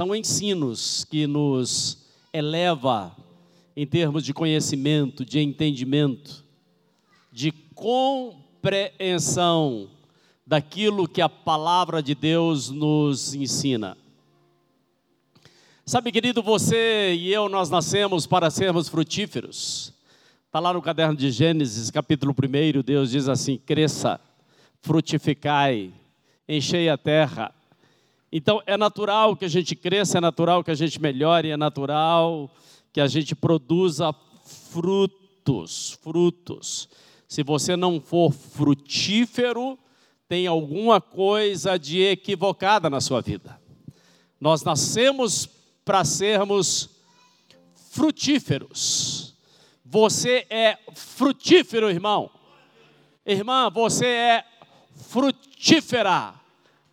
São ensinos que nos eleva em termos de conhecimento, de entendimento, de compreensão daquilo que a palavra de Deus nos ensina. Sabe, querido, você e eu, nós nascemos para sermos frutíferos. Está lá no caderno de Gênesis, capítulo 1, Deus diz assim: cresça, frutificai, enchei a terra. Então, é natural que a gente cresça, é natural que a gente melhore, é natural que a gente produza frutos, frutos. Se você não for frutífero, tem alguma coisa de equivocada na sua vida. Nós nascemos para sermos frutíferos. Você é frutífero, irmão. Irmã, você é frutífera,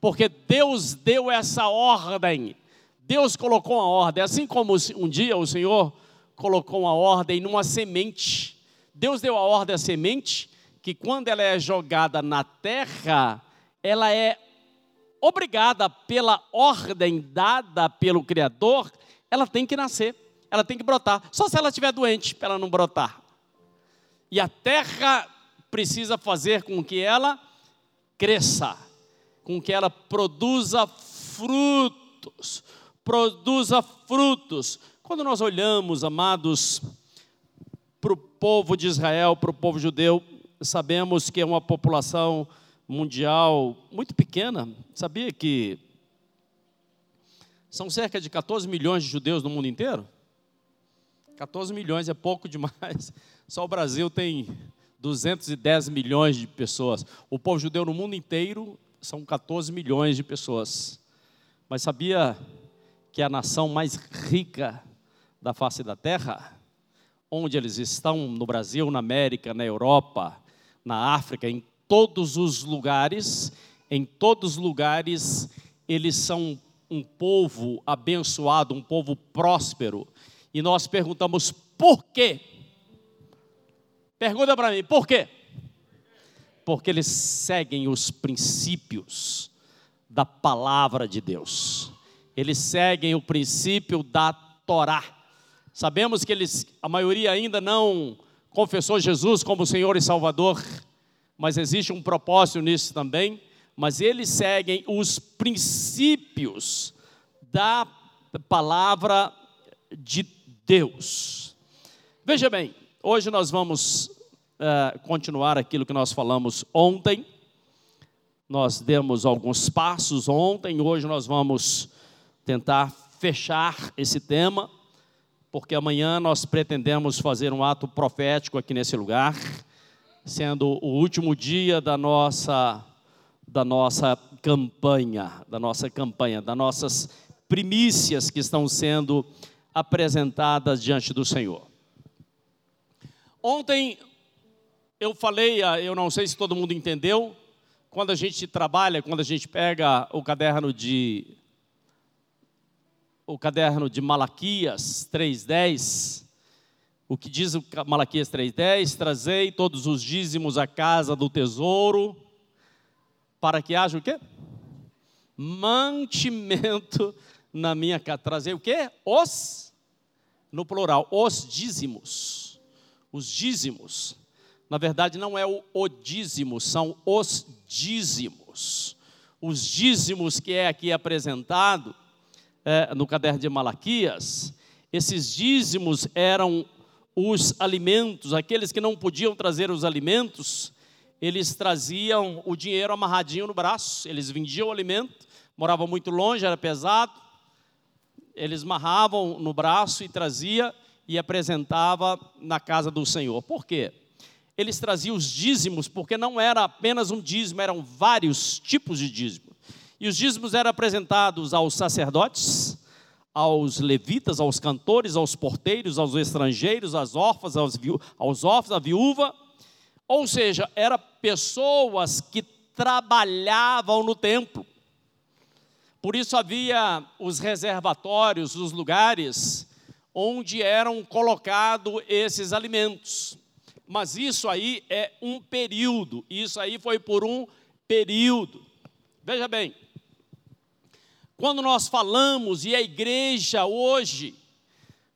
porque Deus deu essa ordem. Deus colocou uma ordem, assim como um dia o Senhor colocou uma ordem numa semente Deus deu a ordem à semente que quando ela é jogada na terra, ela é obrigada pela ordem dada pelo Criador, ela tem que nascer, ela tem que brotar. Só se ela estiver doente para ela não brotar. E a terra precisa fazer com que ela cresça, com que ela produza frutos, produza frutos. Quando nós olhamos, amados, para o povo de Israel, para o povo judeu, sabemos que é uma população mundial muito pequena. Sabia que são cerca de 14 milhões de judeus no mundo inteiro? 14 milhões é pouco demais. Só o Brasil tem 210 milhões de pessoas. O povo judeu no mundo inteiro são 14 milhões de pessoas. Mas sabia que a nação mais rica da face da terra onde eles estão, no Brasil, na América, na Europa, na África, em todos os lugares, em todos os lugares, eles são um povo abençoado, um povo próspero. E nós perguntamos por quê? Pergunta para mim, por quê? Porque eles seguem os princípios da palavra de Deus. Eles seguem o princípio da Torá. Sabemos que eles, a maioria ainda não confessou Jesus como Senhor e Salvador, mas existe um propósito nisso também. Mas eles seguem os princípios da palavra de Deus. Veja bem, hoje nós vamos uh, continuar aquilo que nós falamos ontem. Nós demos alguns passos ontem, hoje nós vamos tentar fechar esse tema porque amanhã nós pretendemos fazer um ato profético aqui nesse lugar, sendo o último dia da nossa da nossa campanha, da nossa campanha, das nossas primícias que estão sendo apresentadas diante do Senhor. Ontem eu falei, eu não sei se todo mundo entendeu, quando a gente trabalha, quando a gente pega o caderno de o caderno de Malaquias 3:10, o que diz o Malaquias 3:10, trazei todos os dízimos à casa do tesouro, para que haja o quê? Mantimento na minha casa. Trazer o quê? Os, no plural, os dízimos. Os dízimos. Na verdade, não é o, o dízimo, são os dízimos. Os dízimos que é aqui apresentado é, no caderno de Malaquias, esses dízimos eram os alimentos, aqueles que não podiam trazer os alimentos, eles traziam o dinheiro amarradinho no braço, eles vendiam o alimento, moravam muito longe, era pesado, eles amarravam no braço e trazia e apresentava na casa do Senhor. Por quê? Eles traziam os dízimos, porque não era apenas um dízimo, eram vários tipos de dízimo. E os dízimos eram apresentados aos sacerdotes, aos levitas, aos cantores, aos porteiros, aos estrangeiros, às órfãs, aos, viú aos órfãos, à viúva. Ou seja, eram pessoas que trabalhavam no templo. Por isso havia os reservatórios, os lugares onde eram colocados esses alimentos. Mas isso aí é um período, isso aí foi por um período. Veja bem, Quando nós falamos, e a igreja hoje,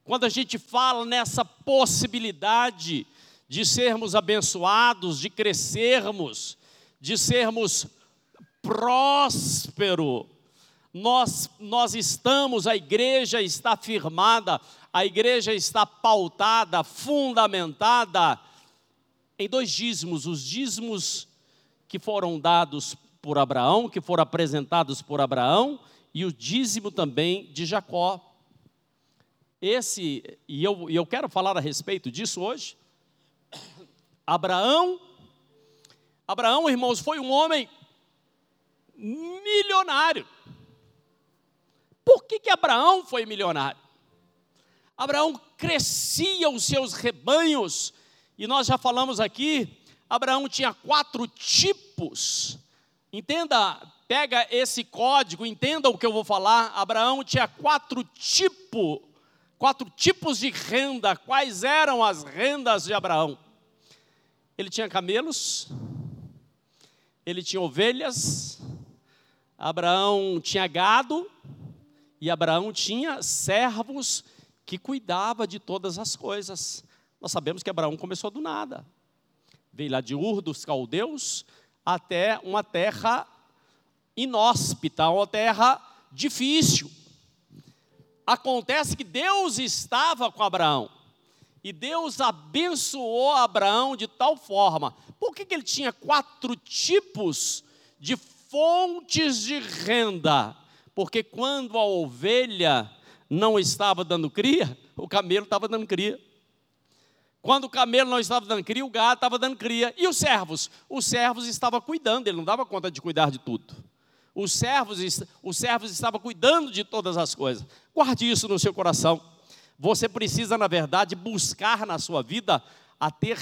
quando a gente fala nessa possibilidade de sermos abençoados, de crescermos, de sermos próspero, nós, nós estamos, a igreja está firmada, a igreja está pautada, fundamentada em dois dízimos: os dízimos que foram dados por Abraão, que foram apresentados por Abraão, e o dízimo também de Jacó. Esse, e eu, e eu quero falar a respeito disso hoje. Abraão, Abraão, irmãos, foi um homem milionário. Por que, que Abraão foi milionário? Abraão crescia os seus rebanhos, e nós já falamos aqui, Abraão tinha quatro tipos. Entenda, pega esse código, entenda o que eu vou falar. Abraão tinha quatro tipos, quatro tipos de renda. Quais eram as rendas de Abraão? Ele tinha camelos, ele tinha ovelhas, Abraão tinha gado e Abraão tinha servos que cuidava de todas as coisas. Nós sabemos que Abraão começou do nada. Veio lá de Ur dos caldeus até uma terra inóspita, uma terra difícil. Acontece que Deus estava com Abraão. E Deus abençoou Abraão de tal forma. Por que, que ele tinha quatro tipos de fontes de renda? Porque quando a ovelha não estava dando cria, o camelo estava dando cria. Quando o camelo não estava dando cria, o gado estava dando cria. E os servos? Os servos estavam cuidando, ele não dava conta de cuidar de tudo. Os servos, os servos estavam cuidando de todas as coisas. Guarde isso no seu coração. Você precisa, na verdade, buscar na sua vida a ter,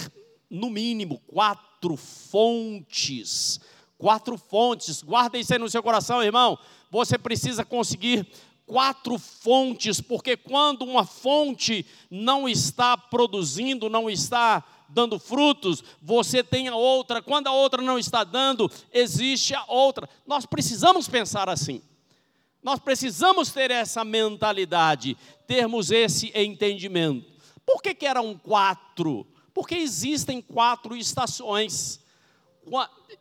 no mínimo, quatro fontes. Quatro fontes. Guarde isso aí no seu coração, irmão. Você precisa conseguir quatro fontes, porque quando uma fonte não está produzindo, não está dando frutos, você tem a outra, quando a outra não está dando, existe a outra. Nós precisamos pensar assim. Nós precisamos ter essa mentalidade, termos esse entendimento. Por que, que eram quatro? Porque existem quatro estações.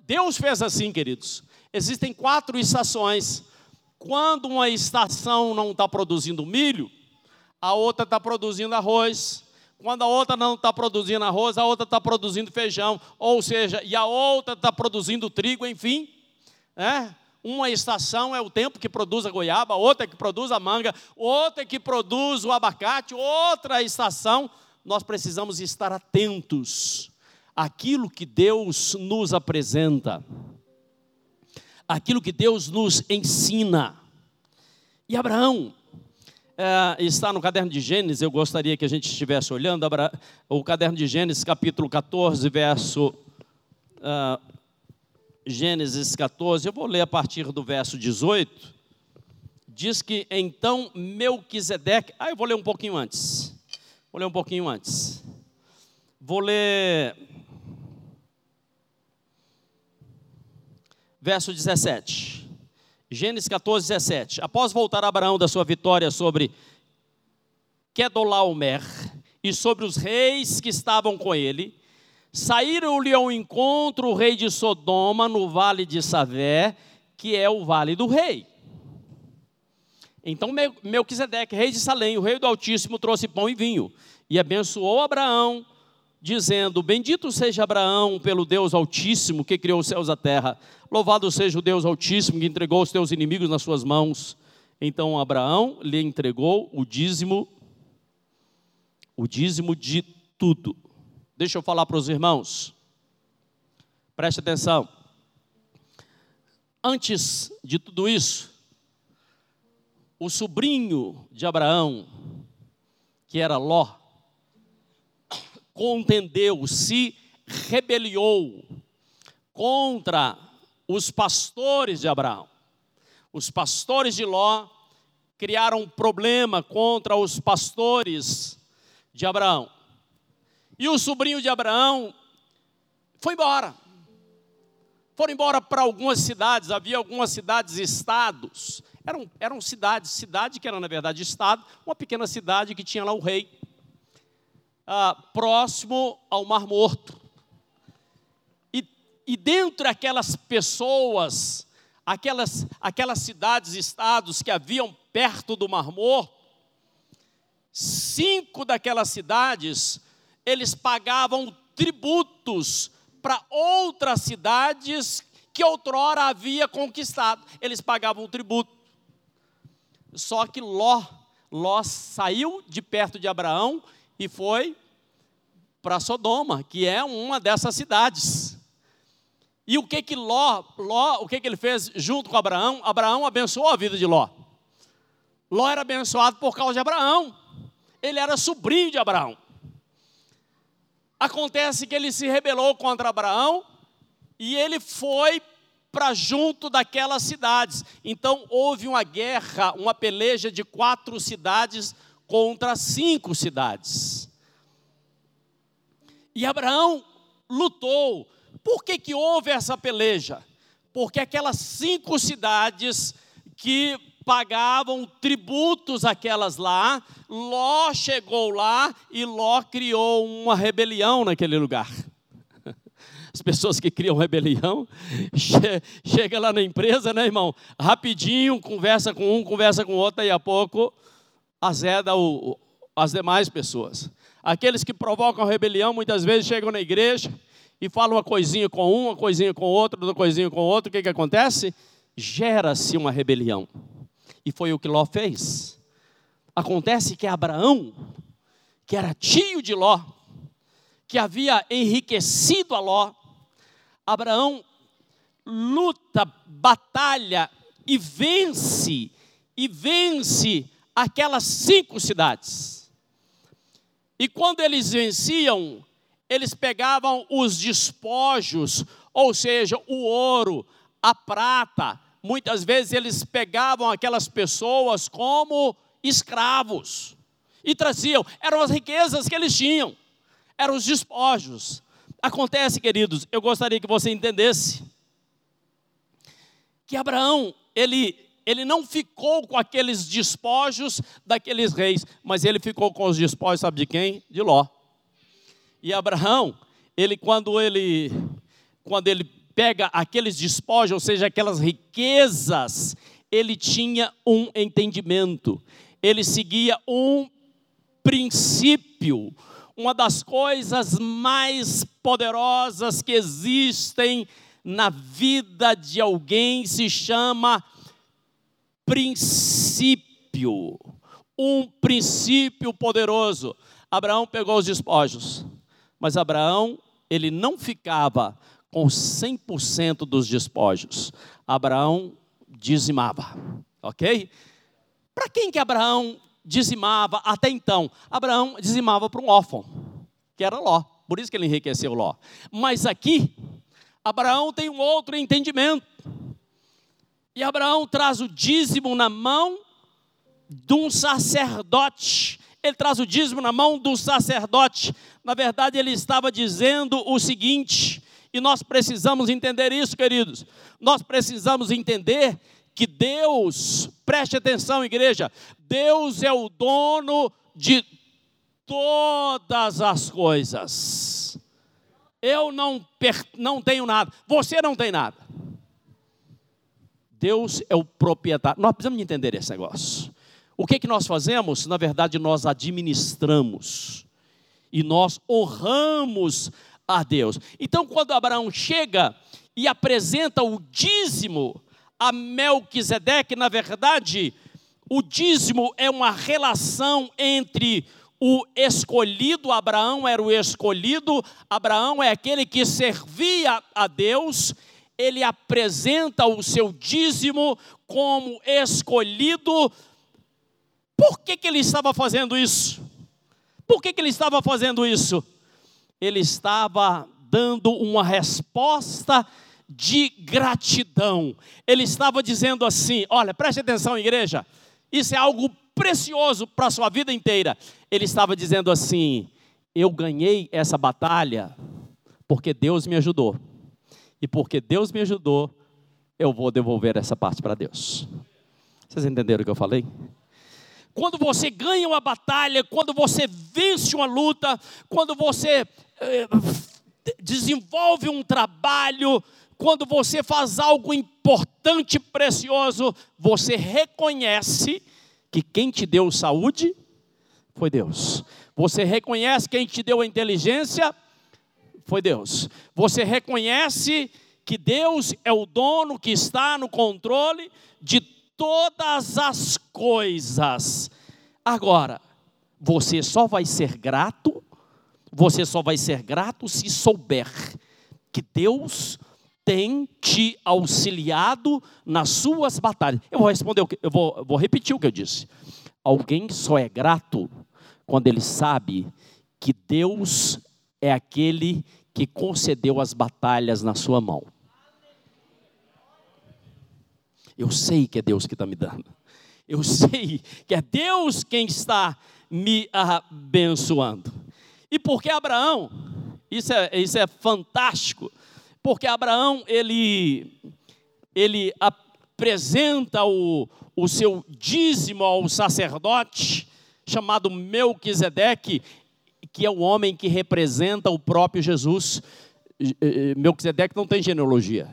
Deus fez assim, queridos. Existem quatro estações. Quando uma estação não está produzindo milho, a outra está produzindo arroz. Quando a outra não está produzindo arroz, a outra está produzindo feijão. Ou seja, e a outra está produzindo trigo, enfim. É? Uma estação é o tempo que produz a goiaba, outra é que produz a manga, outra é que produz o abacate, outra estação. Nós precisamos estar atentos àquilo que Deus nos apresenta aquilo que Deus nos ensina. E Abraão é, está no caderno de Gênesis, eu gostaria que a gente estivesse olhando, o caderno de Gênesis, capítulo 14, verso. Uh, Gênesis 14, eu vou ler a partir do verso 18. Diz que então Melquisedeque. Ah, eu vou ler um pouquinho antes. Vou ler um pouquinho antes. Vou ler verso 17. Gênesis 14, 17. Após voltar Abraão da sua vitória sobre Kedolaomer e sobre os reis que estavam com ele, saíram-lhe ao encontro o rei de Sodoma no vale de Savé, que é o vale do rei. Então Melquisedeque, rei de Salém, o rei do Altíssimo, trouxe pão e vinho e abençoou Abraão, dizendo: Bendito seja Abraão pelo Deus Altíssimo que criou os céus e a terra. Louvado seja o Deus Altíssimo que entregou os teus inimigos nas suas mãos. Então Abraão lhe entregou o dízimo, o dízimo de tudo. Deixa eu falar para os irmãos. Preste atenção. Antes de tudo isso, o sobrinho de Abraão, que era Ló, contendeu, se rebeliou contra os pastores de Abraão. Os pastores de Ló criaram um problema contra os pastores de Abraão. E o sobrinho de Abraão foi embora. foram embora para algumas cidades, havia algumas cidades-estados. Eram, eram cidades, cidade que era na verdade estado, uma pequena cidade que tinha lá o rei, ah, próximo ao Mar Morto. E, e dentro daquelas pessoas, aquelas, aquelas cidades-estados que haviam perto do Mar Morto, cinco daquelas cidades, eles pagavam tributos para outras cidades que outrora havia conquistado. Eles pagavam o tributo. Só que Ló, Ló saiu de perto de Abraão e foi para Sodoma, que é uma dessas cidades. E o que que Ló, Ló, o que que ele fez junto com Abraão? Abraão abençoou a vida de Ló. Ló era abençoado por causa de Abraão. Ele era sobrinho de Abraão. Acontece que ele se rebelou contra Abraão e ele foi para junto daquelas cidades. Então houve uma guerra, uma peleja de quatro cidades contra cinco cidades. E Abraão lutou. Por que, que houve essa peleja? Porque aquelas cinco cidades que pagavam tributos aquelas lá. Ló chegou lá e Ló criou uma rebelião naquele lugar. As pessoas que criam rebelião, che chega lá na empresa, né, irmão? Rapidinho, conversa com um, conversa com outro, e a pouco azeda o, as demais pessoas. Aqueles que provocam rebelião muitas vezes chegam na igreja e falam uma coisinha com um, uma coisinha com outro, outra coisinha com outro. O que, que acontece? Gera-se uma rebelião. E foi o que Ló fez. Acontece que Abraão, que era tio de Ló, que havia enriquecido a Ló, Abraão luta, batalha e vence, e vence aquelas cinco cidades. E quando eles venciam, eles pegavam os despojos, ou seja, o ouro, a prata, muitas vezes eles pegavam aquelas pessoas como escravos e traziam, eram as riquezas que eles tinham, eram os despojos. Acontece, queridos, eu gostaria que você entendesse que Abraão, ele, ele não ficou com aqueles despojos daqueles reis, mas ele ficou com os despojos, sabe de quem? De Ló. E Abraão, ele quando ele quando ele pega aqueles despojos, ou seja, aquelas riquezas, ele tinha um entendimento, ele seguia um princípio. Uma das coisas mais poderosas que existem na vida de alguém se chama princípio. Um princípio poderoso. Abraão pegou os despojos, mas Abraão, ele não ficava com 100% dos despojos. Abraão dizimava, ok? Para quem que Abraão dizimava até então? Abraão dizimava para um órfão, que era Ló, por isso que ele enriqueceu Ló. Mas aqui, Abraão tem um outro entendimento. E Abraão traz o dízimo na mão de um sacerdote. Ele traz o dízimo na mão do sacerdote. Na verdade, ele estava dizendo o seguinte: e nós precisamos entender isso, queridos. Nós precisamos entender que Deus, preste atenção, igreja, Deus é o dono de todas as coisas. Eu não, não tenho nada, você não tem nada. Deus é o proprietário. Nós precisamos entender esse negócio. O que, que nós fazemos? Na verdade, nós administramos e nós honramos a Deus. Então, quando Abraão chega e apresenta o dízimo a Melquisedeque, na verdade, o dízimo é uma relação entre o escolhido, Abraão era o escolhido, Abraão é aquele que servia a Deus, ele apresenta o seu dízimo como escolhido. Por que, que ele estava fazendo isso? Por que, que ele estava fazendo isso? ele estava dando uma resposta de gratidão. Ele estava dizendo assim: olha, preste atenção, igreja, isso é algo precioso para a sua vida inteira. Ele estava dizendo assim: eu ganhei essa batalha porque Deus me ajudou. E porque Deus me ajudou, eu vou devolver essa parte para Deus. Vocês entenderam o que eu falei? Quando você ganha uma batalha, quando você vence uma luta, quando você eh, desenvolve um trabalho, quando você faz algo importante precioso, você reconhece que quem te deu saúde foi Deus. Você reconhece quem te deu a inteligência Deus. Você reconhece que Deus é o dono que está no controle de todas as coisas. Agora, você só vai ser grato, você só vai ser grato se souber que Deus tem te auxiliado nas suas batalhas. Eu vou responder, eu vou, eu vou repetir o que eu disse. Alguém só é grato quando ele sabe que Deus é aquele que concedeu as batalhas na sua mão. Eu sei que é Deus que está me dando. Eu sei que é Deus quem está me abençoando. E porque Abraão, isso é, isso é fantástico, porque Abraão, ele, ele apresenta o, o seu dízimo ao sacerdote, chamado Melquisedeque, que é o homem que representa o próprio Jesus. Melquisedeque não tem genealogia.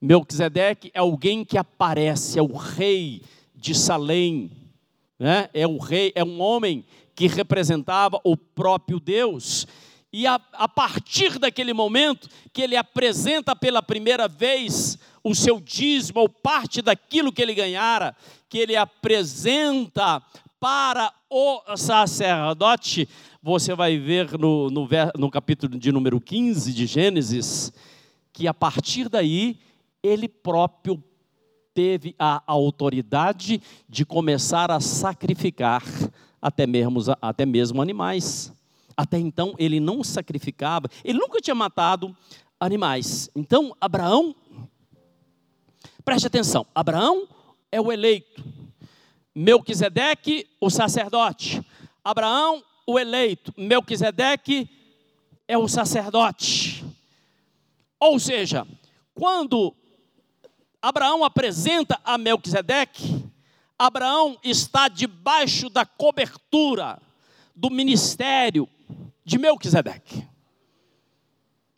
Melquisedeque é alguém que aparece, é o rei de Salém, né? é o rei, é um homem que representava o próprio Deus. E a, a partir daquele momento que ele apresenta pela primeira vez o seu dízimo, ou parte daquilo que ele ganhara, que ele apresenta para o sacerdote, você vai ver no, no, no capítulo de número 15 de Gênesis, que a partir daí ele próprio teve a autoridade de começar a sacrificar até mesmo, até mesmo animais. Até então ele não sacrificava, ele nunca tinha matado animais. Então Abraão, preste atenção: Abraão é o eleito, Melquisedeque, o sacerdote. Abraão, o eleito, Melquisedeque é o sacerdote. Ou seja, quando Abraão apresenta a Melquisedeque, Abraão está debaixo da cobertura do ministério de Melquisedeque.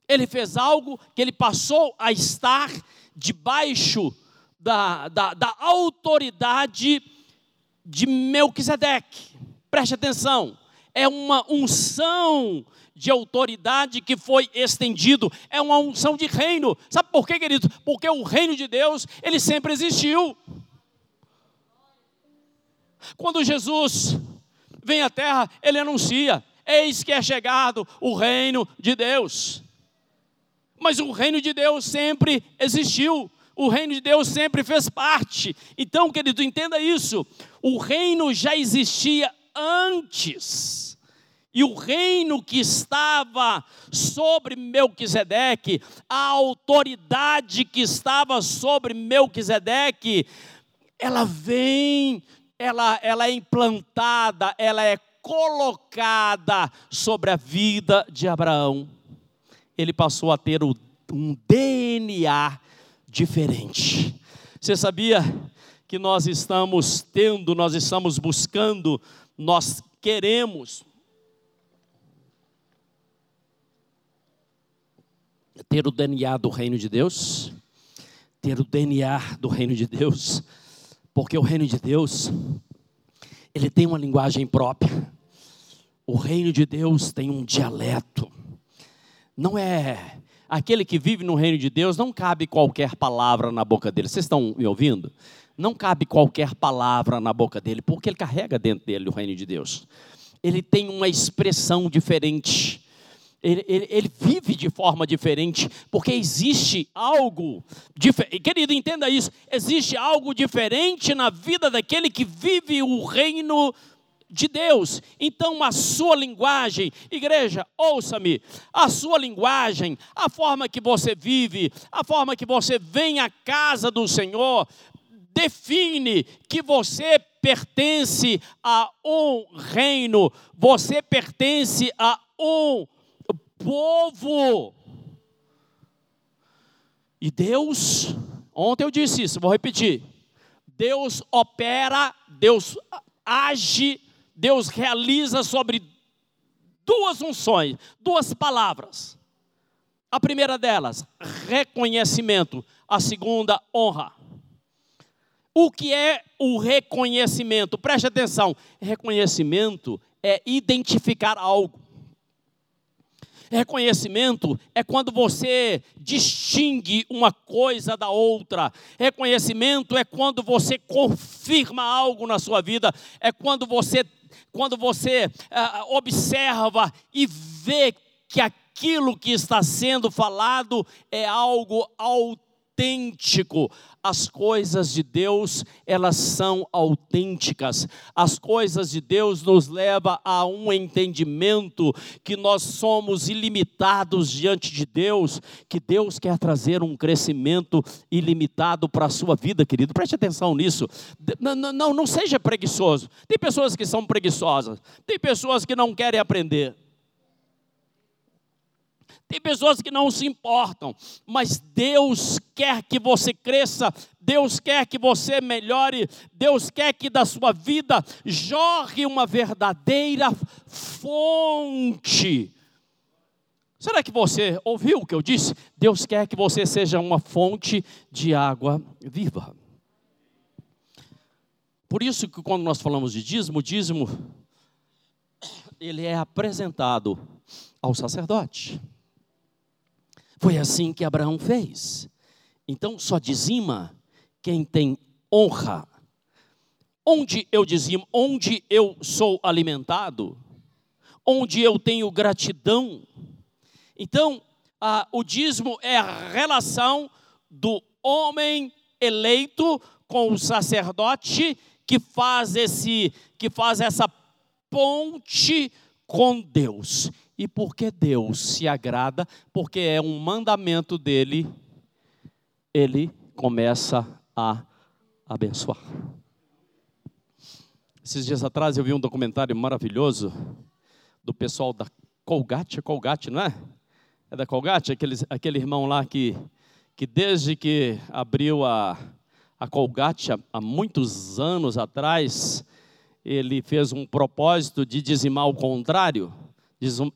Ele fez algo que ele passou a estar debaixo da, da, da autoridade de Melquisedeque. Preste atenção, é uma unção de autoridade que foi estendido, é uma unção de reino. Sabe por quê, querido? Porque o reino de Deus, ele sempre existiu. Quando Jesus vem à terra, ele anuncia: Eis que é chegado o reino de Deus. Mas o reino de Deus sempre existiu, o reino de Deus sempre fez parte. Então, querido, entenda isso: o reino já existia antes e o reino que estava sobre Melquisedeque, a autoridade que estava sobre Melquisedeque, ela vem, ela, ela é implantada, ela é colocada sobre a vida de Abraão. Ele passou a ter um DNA diferente. Você sabia que nós estamos tendo, nós estamos buscando, nós queremos ter o DNA do reino de Deus, ter o DNA do reino de Deus, porque o reino de Deus, ele tem uma linguagem própria. O reino de Deus tem um dialeto. Não é aquele que vive no reino de Deus, não cabe qualquer palavra na boca dele. Vocês estão me ouvindo? Não cabe qualquer palavra na boca dele, porque ele carrega dentro dele o reino de Deus. Ele tem uma expressão diferente ele, ele, ele, vive de forma diferente, porque existe algo diferente. Querido, entenda isso: existe algo diferente na vida daquele que vive o reino de Deus. Então, a sua linguagem, igreja, ouça-me, a sua linguagem, a forma que você vive, a forma que você vem à casa do Senhor, define que você pertence a um reino, você pertence a um povo. E Deus, ontem eu disse isso, vou repetir. Deus opera, Deus age, Deus realiza sobre duas unções, duas palavras. A primeira delas, reconhecimento. A segunda, honra. O que é o reconhecimento? Preste atenção. Reconhecimento é identificar algo. Reconhecimento é quando você distingue uma coisa da outra. Reconhecimento é quando você confirma algo na sua vida. É quando você, quando você ah, observa e vê que aquilo que está sendo falado é algo autêntico. As coisas de Deus, elas são autênticas. As coisas de Deus nos leva a um entendimento que nós somos ilimitados diante de Deus, que Deus quer trazer um crescimento ilimitado para a sua vida, querido. Preste atenção nisso. Não, não, não seja preguiçoso. Tem pessoas que são preguiçosas. Tem pessoas que não querem aprender. Tem pessoas que não se importam, mas Deus quer que você cresça, Deus quer que você melhore, Deus quer que da sua vida jorre uma verdadeira fonte. Será que você ouviu o que eu disse? Deus quer que você seja uma fonte de água viva. Por isso que quando nós falamos de dízimo, dízimo ele é apresentado ao sacerdote. Foi assim que Abraão fez. Então só dizima quem tem honra. Onde eu dizimo, onde eu sou alimentado, onde eu tenho gratidão. Então, o dízimo é a relação do homem eleito com o sacerdote que faz esse que faz essa ponte com Deus. E porque Deus se agrada, porque é um mandamento dele, ele começa a abençoar. Esses dias atrás eu vi um documentário maravilhoso do pessoal da Colgate, é Colgate, não é? É da Colgate, aquele, aquele irmão lá que, que desde que abriu a, a Colgate há, há muitos anos atrás, ele fez um propósito de dizimar o contrário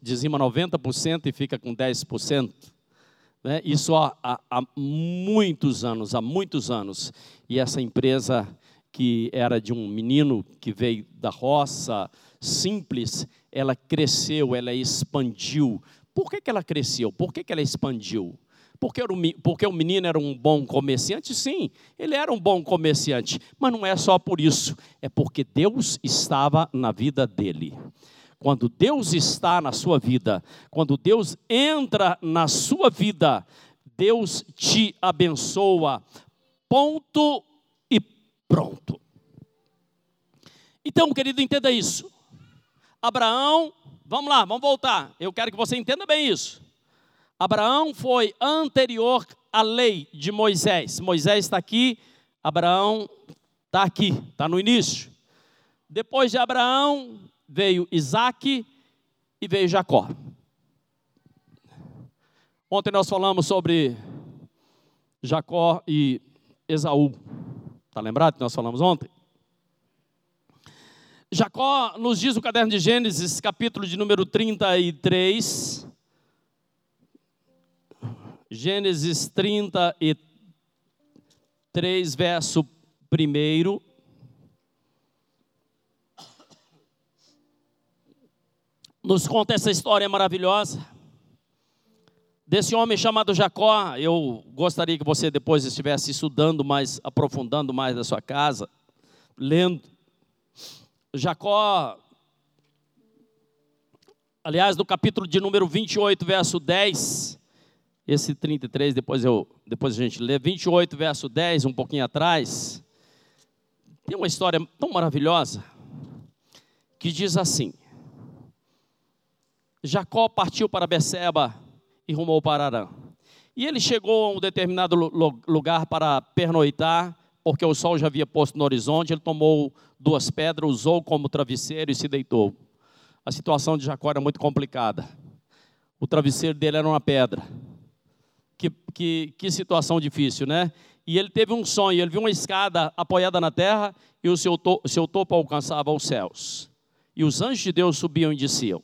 dizima 90% e fica com 10%. Né? Isso há, há, há muitos anos, há muitos anos. E essa empresa que era de um menino que veio da roça, simples, ela cresceu, ela expandiu. Por que, que ela cresceu? Por que, que ela expandiu? Porque, era um, porque o menino era um bom comerciante? Sim, ele era um bom comerciante, mas não é só por isso, é porque Deus estava na vida dele. Quando Deus está na sua vida, quando Deus entra na sua vida, Deus te abençoa. Ponto e pronto. Então, querido, entenda isso. Abraão, vamos lá, vamos voltar. Eu quero que você entenda bem isso. Abraão foi anterior à lei de Moisés. Moisés está aqui, Abraão está aqui, está no início. Depois de Abraão, veio Isaac e veio Jacó. Ontem nós falamos sobre Jacó e Esaú. Está lembrado que nós falamos ontem? Jacó nos diz o caderno de Gênesis, capítulo de número 33. Gênesis 33, verso 1 nos conta essa história maravilhosa desse homem chamado Jacó. Eu gostaria que você depois estivesse estudando mais, aprofundando mais da sua casa, lendo. Jacó, aliás, no capítulo de número 28, verso 10, esse 33, depois, eu, depois a gente lê, 28, verso 10, um pouquinho atrás, tem uma história tão maravilhosa que diz assim: Jacó partiu para Beceba e rumou para Arã. E ele chegou a um determinado lugar para pernoitar, porque o sol já havia posto no horizonte. Ele tomou duas pedras, usou como travesseiro e se deitou. A situação de Jacó era muito complicada. O travesseiro dele era uma pedra que, que, que situação difícil, né? E ele teve um sonho, ele viu uma escada apoiada na terra e o seu, to, seu topo alcançava os céus. E os anjos de Deus subiam e desciam.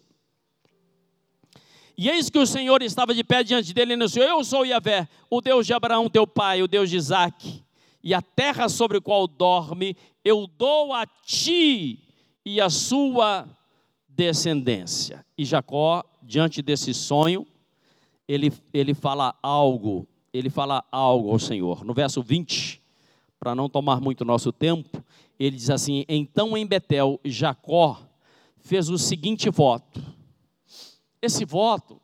E eis que o Senhor estava de pé diante dele e anunciou: Eu sou Yahvé, o Deus de Abraão, teu pai, o Deus de Isaac. E a terra sobre a qual dorme, eu dou a ti e a sua descendência. E Jacó, diante desse sonho, ele, ele fala algo, ele fala algo ao Senhor. No verso 20, para não tomar muito nosso tempo, ele diz assim: Então em Betel, Jacó fez o seguinte voto. Esse voto,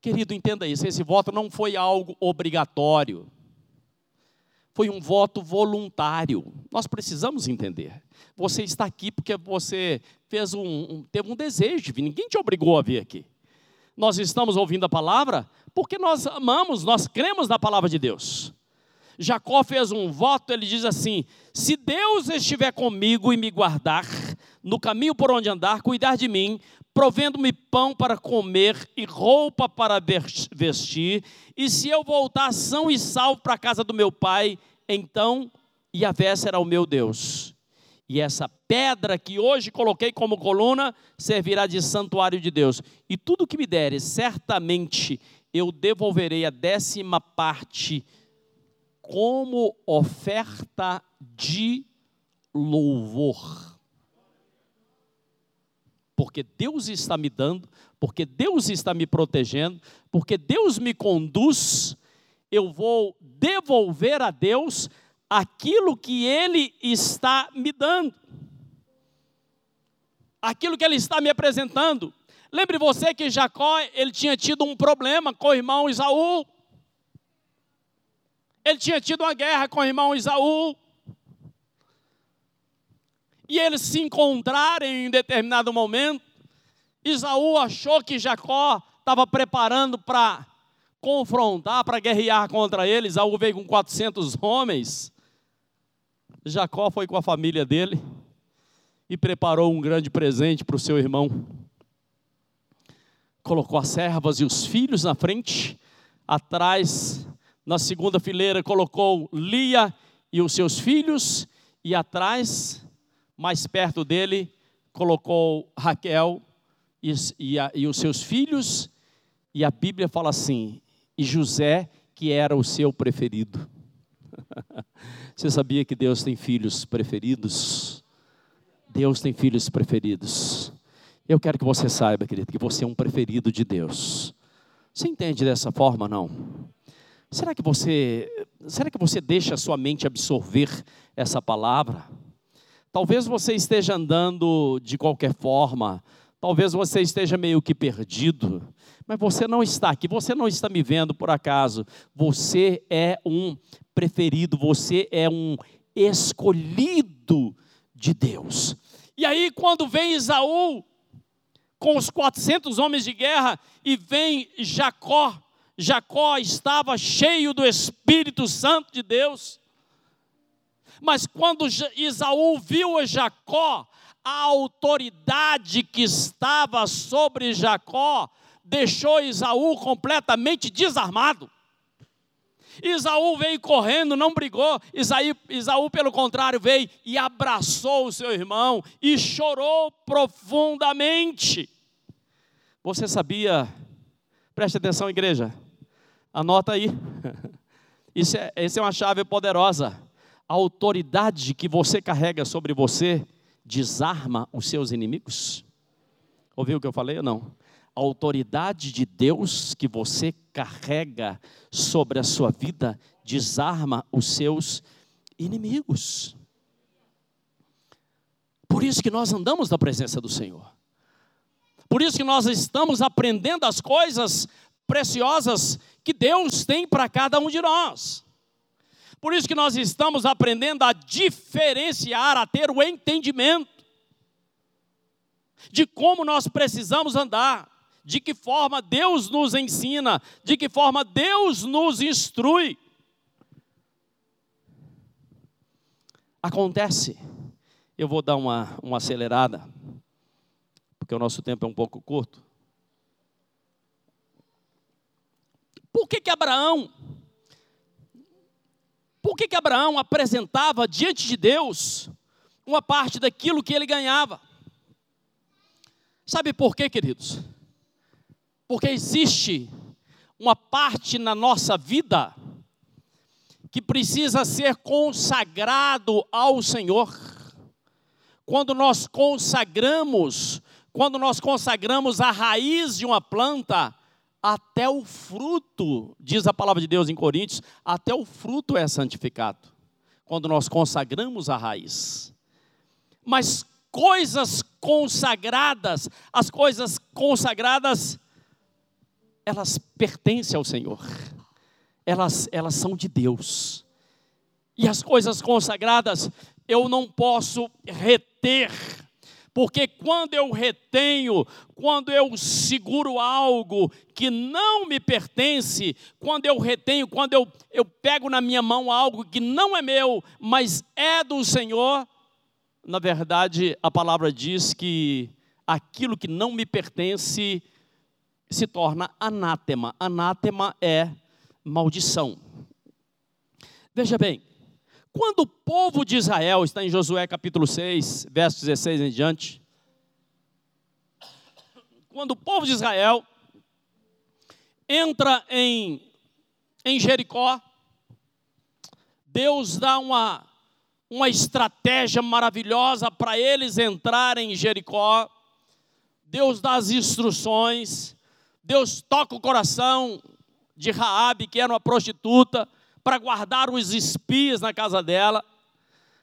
querido, entenda isso, esse voto não foi algo obrigatório. Foi um voto voluntário. Nós precisamos entender. Você está aqui porque você fez um, um teve um desejo, ninguém te obrigou a vir aqui. Nós estamos ouvindo a palavra porque nós amamos, nós cremos na palavra de Deus. Jacó fez um voto, ele diz assim: Se Deus estiver comigo e me guardar, no caminho por onde andar, cuidar de mim, provendo-me pão para comer e roupa para vestir, e se eu voltar são e salvo para a casa do meu pai, então Yahvé será o meu Deus. E essa pedra que hoje coloquei como coluna servirá de santuário de Deus. E tudo que me deres, certamente eu devolverei a décima parte como oferta de louvor. Porque Deus está me dando, porque Deus está me protegendo, porque Deus me conduz, eu vou devolver a Deus aquilo que Ele está me dando, aquilo que Ele está me apresentando. Lembre você que Jacó ele tinha tido um problema com o irmão Isaú. Ele tinha tido uma guerra com o irmão Isaú. E eles se encontraram em determinado momento. Isaú achou que Jacó estava preparando para confrontar, para guerrear contra ele. Isaú veio com 400 homens. Jacó foi com a família dele e preparou um grande presente para o seu irmão. Colocou as servas e os filhos na frente, atrás na segunda fileira colocou Lia e os seus filhos, e atrás, mais perto dele, colocou Raquel e, e, a, e os seus filhos, e a Bíblia fala assim: e José, que era o seu preferido. Você sabia que Deus tem filhos preferidos? Deus tem filhos preferidos. Eu quero que você saiba, querido, que você é um preferido de Deus. Você entende dessa forma, não? Será que você, será que você deixa a sua mente absorver essa palavra? Talvez você esteja andando de qualquer forma, talvez você esteja meio que perdido, mas você não está aqui, você não está me vendo por acaso. Você é um preferido, você é um escolhido de Deus. E aí, quando vem Isaú com os 400 homens de guerra e vem Jacó, Jacó estava cheio do Espírito Santo de Deus. Mas quando Isaú viu Jacó, a autoridade que estava sobre Jacó deixou Isaú completamente desarmado. Isaú veio correndo, não brigou. Isaí, Isaú, pelo contrário, veio e abraçou o seu irmão e chorou profundamente. Você sabia, preste atenção, igreja, Anota aí. Isso é, essa é uma chave poderosa. A autoridade que você carrega sobre você desarma os seus inimigos. Ouviu o que eu falei ou não? A autoridade de Deus que você carrega sobre a sua vida desarma os seus inimigos. Por isso que nós andamos na presença do Senhor. Por isso que nós estamos aprendendo as coisas preciosas que Deus tem para cada um de nós. Por isso que nós estamos aprendendo a diferenciar, a ter o entendimento de como nós precisamos andar, de que forma Deus nos ensina, de que forma Deus nos instrui. Acontece, eu vou dar uma, uma acelerada, porque o nosso tempo é um pouco curto. Por que que Abraão Por que que Abraão apresentava diante de Deus uma parte daquilo que ele ganhava? Sabe por quê, queridos? Porque existe uma parte na nossa vida que precisa ser consagrado ao Senhor. Quando nós consagramos, quando nós consagramos a raiz de uma planta, até o fruto, diz a palavra de Deus em Coríntios, até o fruto é santificado. Quando nós consagramos a raiz. Mas coisas consagradas, as coisas consagradas, elas pertencem ao Senhor. Elas, elas são de Deus. E as coisas consagradas eu não posso reter porque quando eu retenho, quando eu seguro algo que não me pertence, quando eu retenho, quando eu, eu pego na minha mão algo que não é meu, mas é do Senhor, na verdade a palavra diz que aquilo que não me pertence se torna anátema. Anátema é maldição. Veja bem, quando o povo de Israel, está em Josué capítulo 6, verso 16 em diante, quando o povo de Israel entra em, em Jericó, Deus dá uma, uma estratégia maravilhosa para eles entrarem em Jericó. Deus dá as instruções, Deus toca o coração de Raabe, que era uma prostituta, para guardar os espias na casa dela.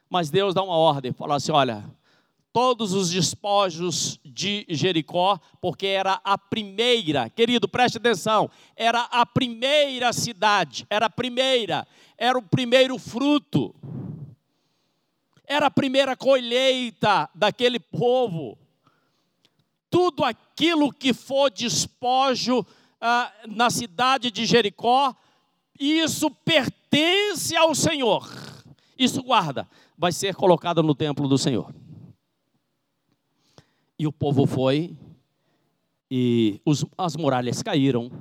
Mas Deus dá uma ordem, fala assim: olha, todos os despojos de Jericó, porque era a primeira, querido, preste atenção, era a primeira cidade, era a primeira, era o primeiro fruto, era a primeira colheita daquele povo. Tudo aquilo que for despojo ah, na cidade de Jericó isso pertence ao Senhor. Isso guarda, vai ser colocado no templo do Senhor. E o povo foi, e os, as muralhas caíram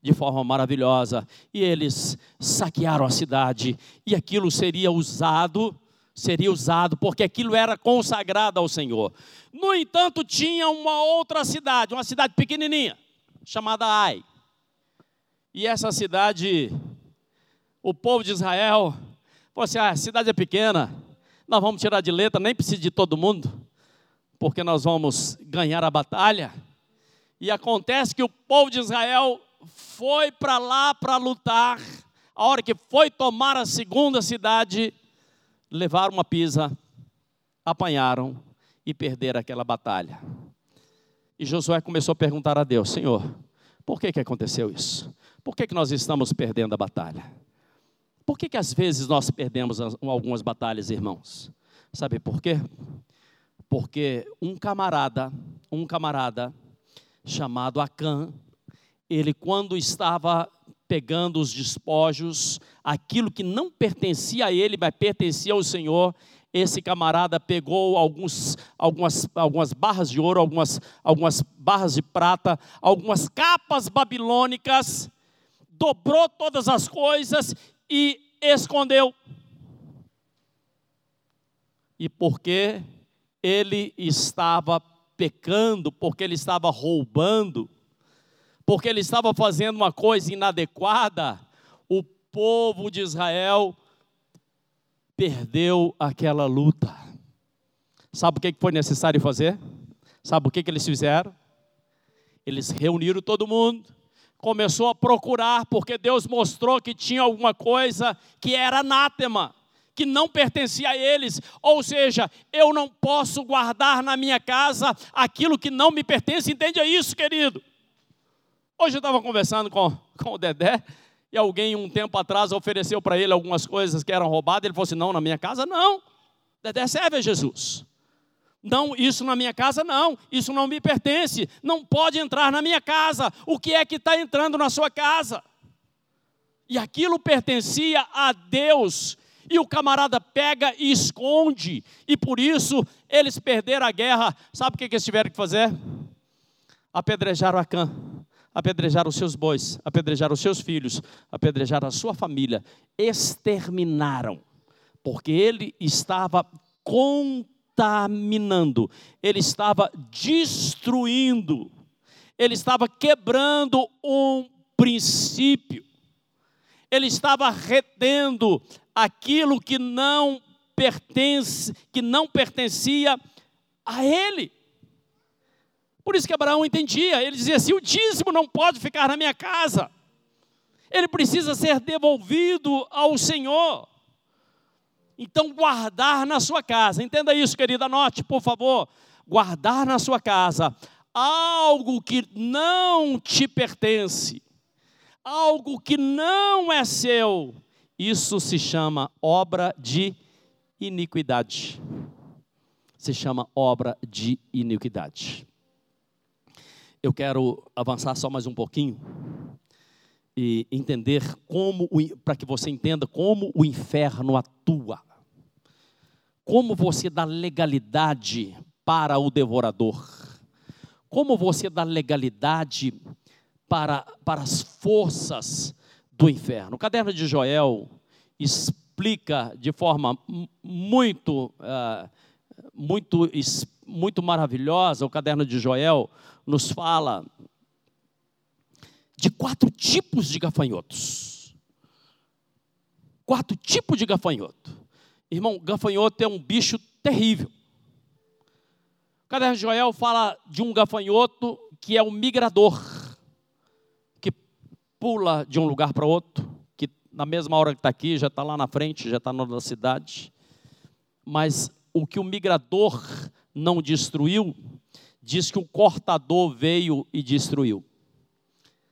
de forma maravilhosa, e eles saquearam a cidade, e aquilo seria usado, seria usado, porque aquilo era consagrado ao Senhor. No entanto, tinha uma outra cidade, uma cidade pequenininha, chamada Ai. E essa cidade o povo de Israel falou assim: ah, a cidade é pequena, nós vamos tirar de letra, nem precisa de todo mundo, porque nós vamos ganhar a batalha. E acontece que o povo de Israel foi para lá para lutar. A hora que foi tomar a segunda cidade, levaram uma pisa, apanharam e perderam aquela batalha. E Josué começou a perguntar a Deus: Senhor, por que, que aconteceu isso? Por que, que nós estamos perdendo a batalha? Por que, que às vezes nós perdemos algumas batalhas, irmãos? Sabe por quê? Porque um camarada, um camarada chamado Acã, ele quando estava pegando os despojos, aquilo que não pertencia a ele, mas pertencia ao Senhor, esse camarada pegou alguns, algumas, algumas barras de ouro, algumas, algumas barras de prata, algumas capas babilônicas, dobrou todas as coisas e escondeu. E porque ele estava pecando, porque ele estava roubando, porque ele estava fazendo uma coisa inadequada, o povo de Israel perdeu aquela luta. Sabe o que foi necessário fazer? Sabe o que eles fizeram? Eles reuniram todo mundo começou a procurar, porque Deus mostrou que tinha alguma coisa que era anátema, que não pertencia a eles. Ou seja, eu não posso guardar na minha casa aquilo que não me pertence. Entende isso, querido? Hoje eu estava conversando com, com o Dedé, e alguém um tempo atrás ofereceu para ele algumas coisas que eram roubadas. Ele falou assim: Não, na minha casa não. Dedé serve a Jesus. Não, isso na minha casa não, isso não me pertence, não pode entrar na minha casa. O que é que está entrando na sua casa? E aquilo pertencia a Deus, e o camarada pega e esconde, e por isso eles perderam a guerra. Sabe o que, eles tiveram que fazer? Apedrejaram Acã, apedrejar os seus bois, apedrejar os seus filhos, apedrejar a sua família, exterminaram, porque ele estava contaminando, ele estava destruindo, ele estava quebrando um princípio, ele estava retendo aquilo que não pertence, que não pertencia a ele. Por isso que Abraão entendia, ele dizia assim: o dízimo não pode ficar na minha casa, ele precisa ser devolvido ao Senhor. Então, guardar na sua casa, entenda isso, querida, anote, por favor. Guardar na sua casa algo que não te pertence, algo que não é seu, isso se chama obra de iniquidade. Se chama obra de iniquidade eu quero avançar só mais um pouquinho e entender como, para que você entenda como o inferno atua. Como você dá legalidade para o devorador. Como você dá legalidade para, para as forças do inferno. O caderno de Joel explica de forma muito, uh, muito, muito maravilhosa, o caderno de Joel, nos fala de quatro tipos de gafanhotos. Quatro tipos de gafanhoto. Irmão, gafanhoto é um bicho terrível. O caderno de Joel fala de um gafanhoto que é um migrador, que pula de um lugar para outro, que na mesma hora que está aqui, já está lá na frente, já está na cidade. Mas o que o migrador não destruiu, diz que o cortador veio e destruiu.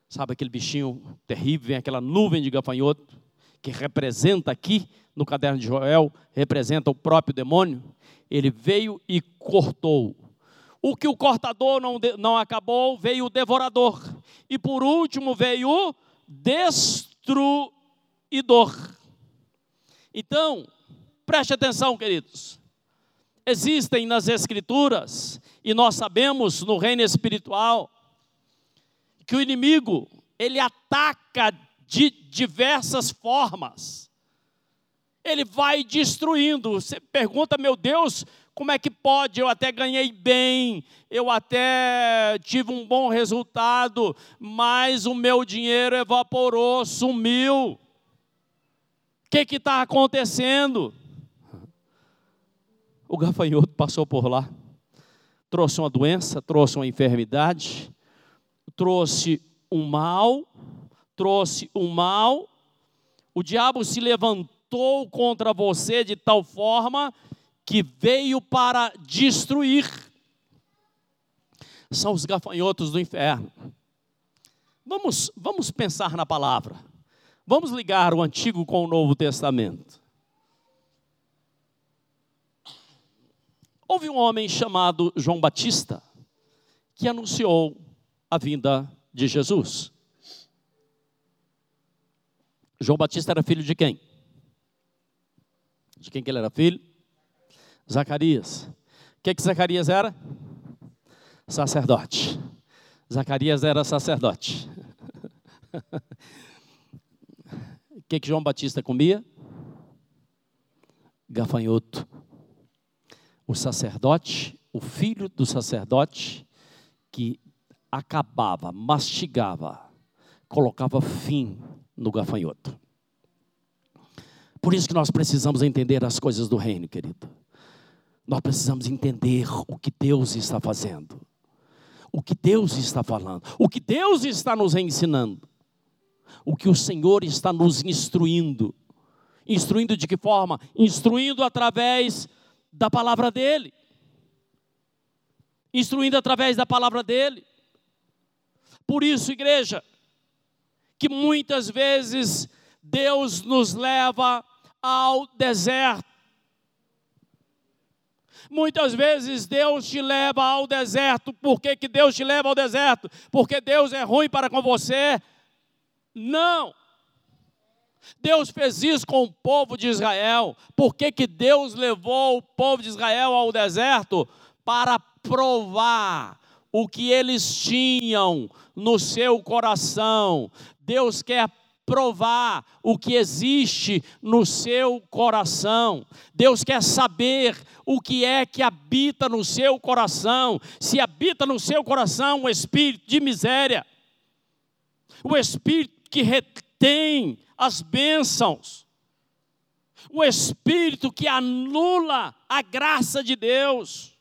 Sabe aquele bichinho terrível, aquela nuvem de gafanhoto, que representa aqui, no caderno de Joel, representa o próprio demônio. Ele veio e cortou. O que o cortador não, não acabou, veio o devorador. E por último veio o destruidor. Então, preste atenção, queridos. Existem nas Escrituras e nós sabemos no reino espiritual que o inimigo, ele ataca de diversas formas. Ele vai destruindo. Você pergunta, meu Deus, como é que pode? Eu até ganhei bem, eu até tive um bom resultado, mas o meu dinheiro evaporou, sumiu. O que está acontecendo? O gafanhoto passou por lá trouxe uma doença, trouxe uma enfermidade, trouxe um mal, trouxe um mal. O diabo se levantou contra você de tal forma que veio para destruir. São os gafanhotos do inferno. Vamos, vamos pensar na palavra. Vamos ligar o Antigo com o Novo Testamento. Houve um homem chamado João Batista que anunciou a vinda de Jesus. João Batista era filho de quem? De quem que ele era filho? Zacarias. O que que Zacarias era? Sacerdote. Zacarias era sacerdote. O que que João Batista comia? Gafanhoto o sacerdote, o filho do sacerdote, que acabava, mastigava, colocava fim no gafanhoto. Por isso que nós precisamos entender as coisas do reino, querido. Nós precisamos entender o que Deus está fazendo, o que Deus está falando, o que Deus está nos ensinando, o que o Senhor está nos instruindo. Instruindo de que forma? Instruindo através da palavra dele, instruindo através da palavra dele. Por isso, igreja, que muitas vezes Deus nos leva ao deserto. Muitas vezes Deus te leva ao deserto. Por que, que Deus te leva ao deserto? Porque Deus é ruim para com você? Não. Deus fez isso com o povo de Israel. Por que, que Deus levou o povo de Israel ao deserto? Para provar o que eles tinham no seu coração. Deus quer provar o que existe no seu coração. Deus quer saber o que é que habita no seu coração. Se habita no seu coração o espírito de miséria, o espírito que retém as bênçãos, o espírito que anula a graça de Deus.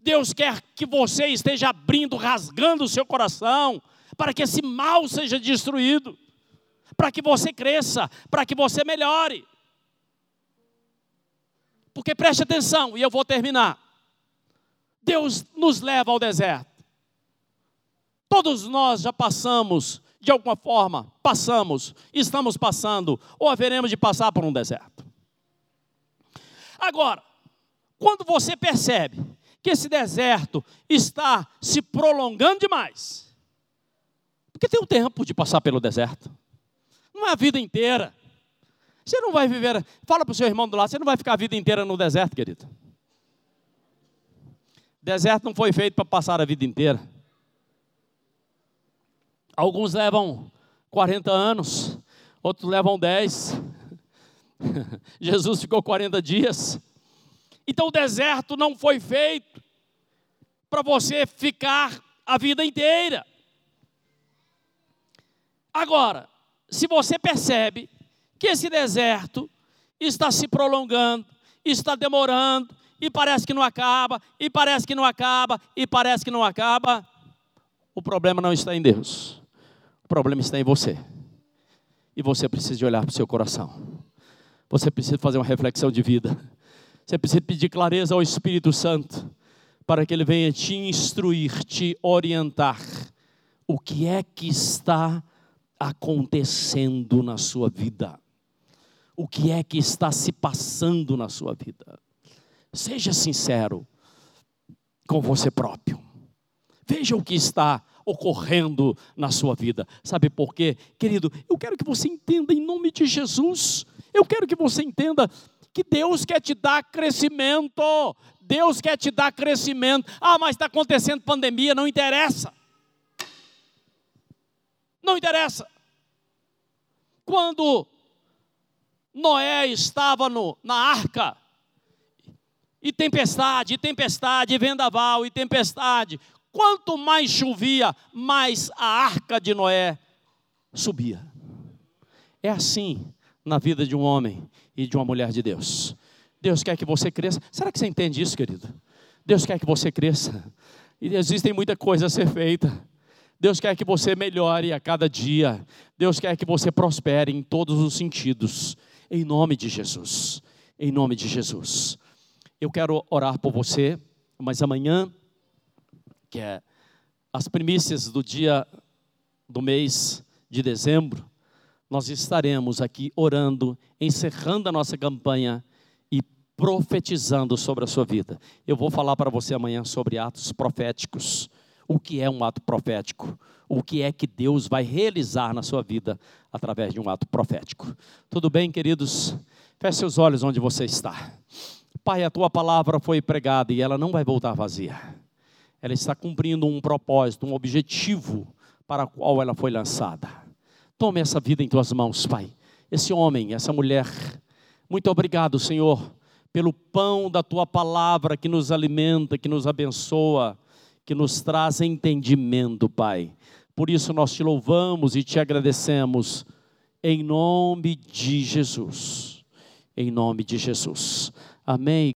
Deus quer que você esteja abrindo, rasgando o seu coração, para que esse mal seja destruído, para que você cresça, para que você melhore. Porque preste atenção, e eu vou terminar. Deus nos leva ao deserto. Todos nós já passamos, de alguma forma, passamos, estamos passando, ou haveremos de passar por um deserto. Agora, quando você percebe que esse deserto está se prolongando demais, porque tem um tempo de passar pelo deserto, não é a vida inteira. Você não vai viver, fala para o seu irmão do lado, você não vai ficar a vida inteira no deserto, querido. Deserto não foi feito para passar a vida inteira. Alguns levam 40 anos, outros levam 10. Jesus ficou 40 dias. Então o deserto não foi feito para você ficar a vida inteira. Agora, se você percebe que esse deserto está se prolongando, está demorando, e parece que não acaba, e parece que não acaba, e parece que não acaba, o problema não está em Deus. O problema está em você. E você precisa de olhar para o seu coração. Você precisa fazer uma reflexão de vida. Você precisa pedir clareza ao Espírito Santo para que ele venha te instruir, te orientar. O que é que está acontecendo na sua vida? O que é que está se passando na sua vida? Seja sincero com você próprio. Veja o que está ocorrendo na sua vida. Sabe por quê? Querido, eu quero que você entenda em nome de Jesus. Eu quero que você entenda que Deus quer te dar crescimento. Deus quer te dar crescimento. Ah, mas está acontecendo pandemia, não interessa. Não interessa. Quando Noé estava no, na arca, e tempestade, e tempestade, e vendaval, e tempestade, Quanto mais chovia, mais a arca de Noé subia. É assim na vida de um homem e de uma mulher de Deus. Deus quer que você cresça. Será que você entende isso, querido? Deus quer que você cresça. E existem muita coisa a ser feita. Deus quer que você melhore a cada dia. Deus quer que você prospere em todos os sentidos. Em nome de Jesus. Em nome de Jesus. Eu quero orar por você, mas amanhã que é as primícias do dia do mês de dezembro, nós estaremos aqui orando, encerrando a nossa campanha e profetizando sobre a sua vida. Eu vou falar para você amanhã sobre atos proféticos. O que é um ato profético? O que é que Deus vai realizar na sua vida através de um ato profético? Tudo bem, queridos? Feche seus olhos onde você está. Pai, a tua palavra foi pregada e ela não vai voltar vazia ela está cumprindo um propósito, um objetivo para o qual ela foi lançada. Tome essa vida em tuas mãos, Pai. Esse homem, essa mulher, muito obrigado, Senhor, pelo pão da tua palavra que nos alimenta, que nos abençoa, que nos traz entendimento, Pai. Por isso nós te louvamos e te agradecemos, em nome de Jesus. Em nome de Jesus. Amém.